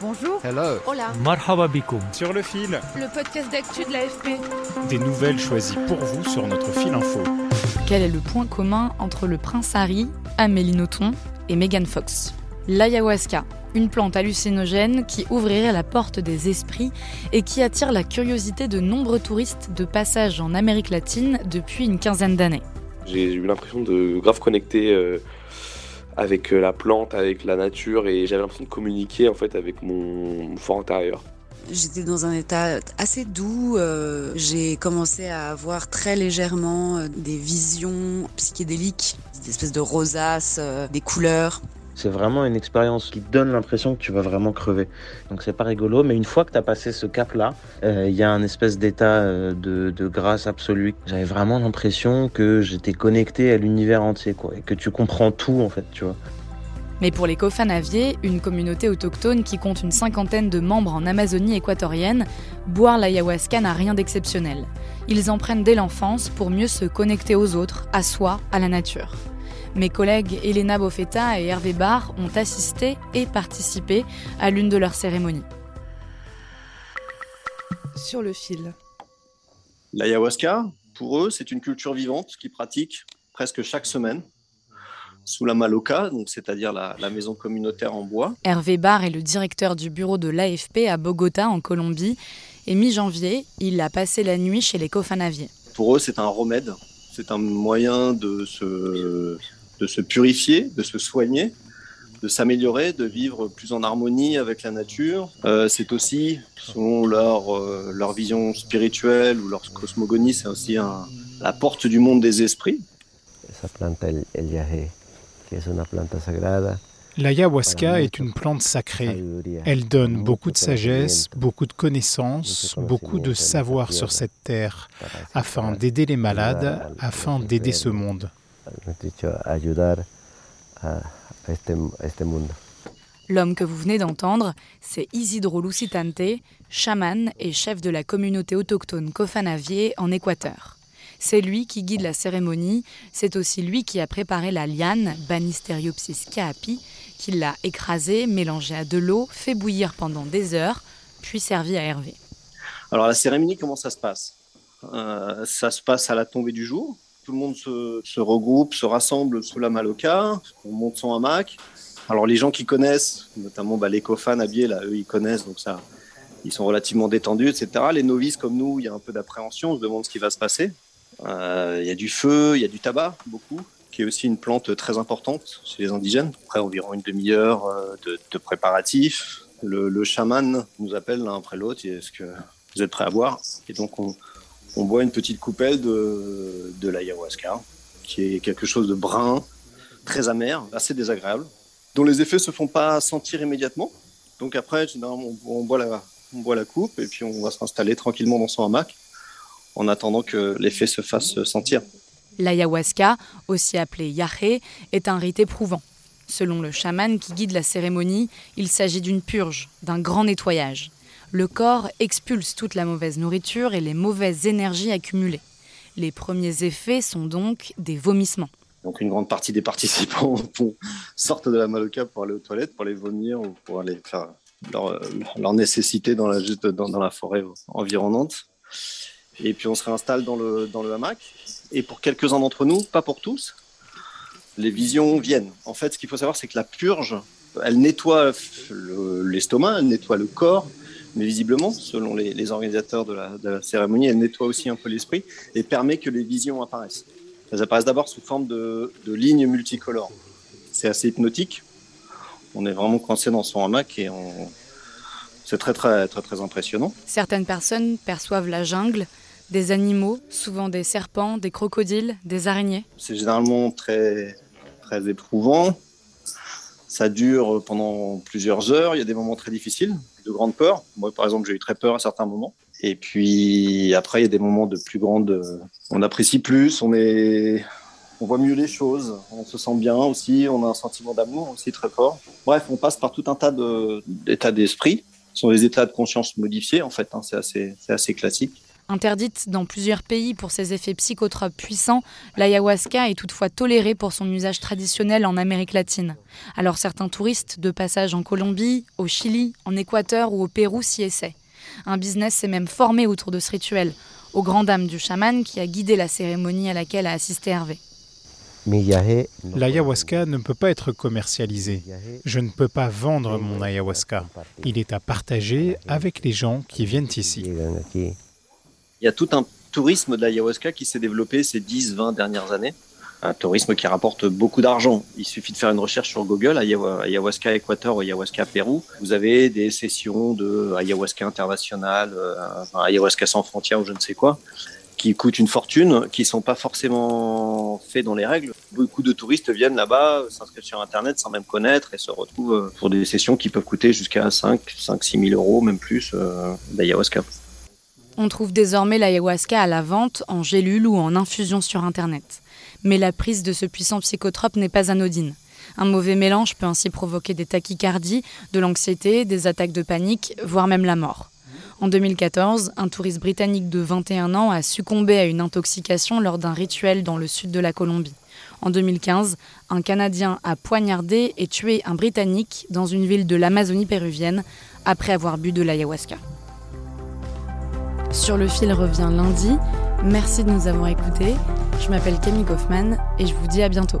Bonjour. Hello. Hola. Marhaba bikoum. Sur le fil, Le podcast d'actu de l'AFP. des nouvelles choisies pour vous sur notre fil info. Quel est le point commun entre le prince Harry, Amélie Nothomb et Megan Fox? L'ayahuasca, une plante hallucinogène qui ouvrirait la porte des esprits et qui attire la curiosité de nombreux touristes de passage en Amérique latine depuis une quinzaine d'années. J'ai eu l'impression de grave connecter euh, avec euh, la plante, avec la nature et j'avais l'impression de communiquer en fait avec mon, fort intérieur. J'étais dans un état assez doux. euh, J'ai commencé à avoir très légèrement euh, des visions psychédéliques, des espèces de rosaces, des couleurs. C'est vraiment une expérience qui donne l'impression que tu vas vraiment crever. Donc c'est pas rigolo, mais une fois que tu as passé ce cap-là, euh, il y a un espèce d'état euh, de, grâce absolue. J'avais vraiment l'impression que j'étais connecté à l'univers entier, quoi, et que tu comprends tout en fait, tu vois. Mais pour les Kofanaviers, une communauté autochtone qui compte une cinquantaine de membres en Amazonie équatorienne, boire l'ayahuasca n'a rien d'exceptionnel. Ils en prennent dès l'enfance pour mieux se connecter aux autres, à soi, à la nature. Mes collègues Elena Bofetta et Hervé Barr ont assisté et participé à l'une de leurs cérémonies. Sur le fil. L'ayahuasca, pour eux, c'est une culture vivante qu'ils pratiquent presque chaque semaine sous la maloca, donc c'est-à-dire la, la maison communautaire en bois. Hervé Barr est le directeur du bureau de l'AFP à Bogota, en Colombie, et mi-janvier, il a passé la nuit chez les Kofanaviers. Pour eux, c'est un remède, c'est un moyen de se, de se purifier, de se soigner, de s'améliorer, de vivre plus en harmonie avec la nature. Euh, c'est aussi, selon leur, euh, leur vision spirituelle ou leur cosmogonie, c'est aussi un- la porte du monde des esprits. Esa planta, el, el yaje, que es una planta sagrada, L'ayahuasca est une plante sacrée. Elle donne beaucoup de sagesse, beaucoup de connaissances, beaucoup de savoir sur cette terre, afin d'aider les malades, afin d'aider ce monde. Mejor dicho, ayudar a, a este, a este mundo. L'homme que vous venez d'entendre, c'est Isidro Lucitante, chaman et chef de la communauté autochtone Kofanavier en Équateur. C'est lui qui guide la cérémonie, c'est aussi lui qui a préparé la liane Banisteriopsis caapi, qui l'a écrasée, mélangée à de l'eau, fait bouillir pendant des heures, puis servi à Hervé. Alors la cérémonie, comment ça se passe? Euh, Ça se passe à la tombée du jour. Tout le monde se, regroupe, se rassemble sous la maloca, on monte son hamac. Alors les gens qui connaissent, notamment bah, les cofanes habillés, là, eux ils connaissent, donc ça, ils sont relativement détendus, etc. Les novices comme nous, il y a un peu d'appréhension, on se demande ce qui va se passer. Euh, Il y a du feu, il y a du tabac, beaucoup, qui est aussi une plante très importante chez les indigènes. Après environ une demi-heure euh, de, préparatifs. Le, le chaman nous appelle l'un après l'autre, est-ce que vous êtes prêts à boire? Et donc on, on boit une petite coupelle de, de l'ayahuasca, qui est quelque chose de brun, très amer, assez désagréable, dont les effets se font pas sentir immédiatement. Donc après, on, boit la, on boit la coupe et puis on va s'installer tranquillement dans son hamac en attendant que l'effet se fasse sentir. L'ayahuasca, aussi appelé yahe, est un rite éprouvant. Selon le chaman qui guide la cérémonie, il s'agit d'une purge, d'un grand nettoyage. Le corps expulse toute la mauvaise nourriture et les mauvaises énergies accumulées. Les premiers effets sont donc des vomissements. Donc une grande partie des participants sortent de la maloca pour aller aux toilettes, pour aller vomir ou pour aller faire leur, leur nécessité dans la, juste dans, la forêt environnante. Et puis on se réinstalle dans le, dans le hamac. Et pour quelques-uns d'entre nous, pas pour tous, les visions viennent. En fait, ce qu'il faut savoir, c'est que la purge, elle nettoie le- l'estomac, elle nettoie le corps, mais visiblement, selon les, les organisateurs de la, de la cérémonie, elle nettoie aussi un peu l'esprit et permet que les visions apparaissent. Elles apparaissent d'abord sous forme de, de lignes multicolores. C'est assez hypnotique. On est vraiment coincé dans son hamac et on... c'est très, très, très, très impressionnant. Certaines personnes perçoivent la jungle, des animaux, souvent des serpents, des crocodiles, des araignées. C'est généralement très, très éprouvant. Ça dure pendant plusieurs heures. Il y a des moments très difficiles, de grande peur. Moi, par exemple, j'ai eu très peur à certains moments. Et puis après, il y a des moments de plus grande. On apprécie plus, on est, on voit mieux les choses, on se sent bien aussi, on a un sentiment d'amour aussi très fort. Bref, on passe par tout un tas d'états d'esprit. Ce sont des états de conscience modifiés en fait. Hein. c'est assez classique. Interdite dans plusieurs pays pour ses effets psychotropes puissants, l'ayahuasca est toutefois tolérée pour son usage traditionnel en Amérique latine. Alors certains touristes de passage en Colombie, au Chili, en Équateur ou au Pérou s'y essaient. Un business s'est même formé autour de ce rituel, aux grand dames du chaman qui a guidé la cérémonie à laquelle a assisté Hervé. L'ayahuasca ne peut pas être commercialisé. Je ne peux pas vendre mon ayahuasca. Il est à partager avec les gens qui viennent ici il y a tout un tourisme de l'ayahuasca qui s'est développé ces 10-20 dernières années. Un tourisme qui rapporte beaucoup d'argent. Il suffit de faire une recherche sur Google, ayahuasca Équateur ou ayahuasca Pérou. Vous avez des sessions de ayahuasca international, euh, ayahuasca sans frontières ou je ne sais quoi, qui coûtent une fortune, qui sont pas forcément faits dans les règles. Beaucoup de touristes viennent là-bas, s'inscrivent sur Internet sans même connaître et se retrouvent euh, pour des sessions qui peuvent coûter jusqu'à 5, 5, 6 000 euros, même plus, euh, d'ayahuasca. On trouve désormais l'ayahuasca à la vente en gélule ou en infusion sur Internet. Mais la prise de ce puissant psychotrope n'est pas anodine. Un mauvais mélange peut ainsi provoquer des tachycardies, de l'anxiété, des attaques de panique, voire même la mort. En 2014, un touriste britannique de 21 ans a succombé à une intoxication lors d'un rituel dans le sud de la Colombie. En 2015, un Canadien a poignardé et tué un Britannique dans une ville de l'Amazonie péruvienne après avoir bu de l'ayahuasca. Sur le fil revient lundi. Merci de nous avoir écoutés. Je m'appelle Camille Kaufmann et je vous dis à bientôt.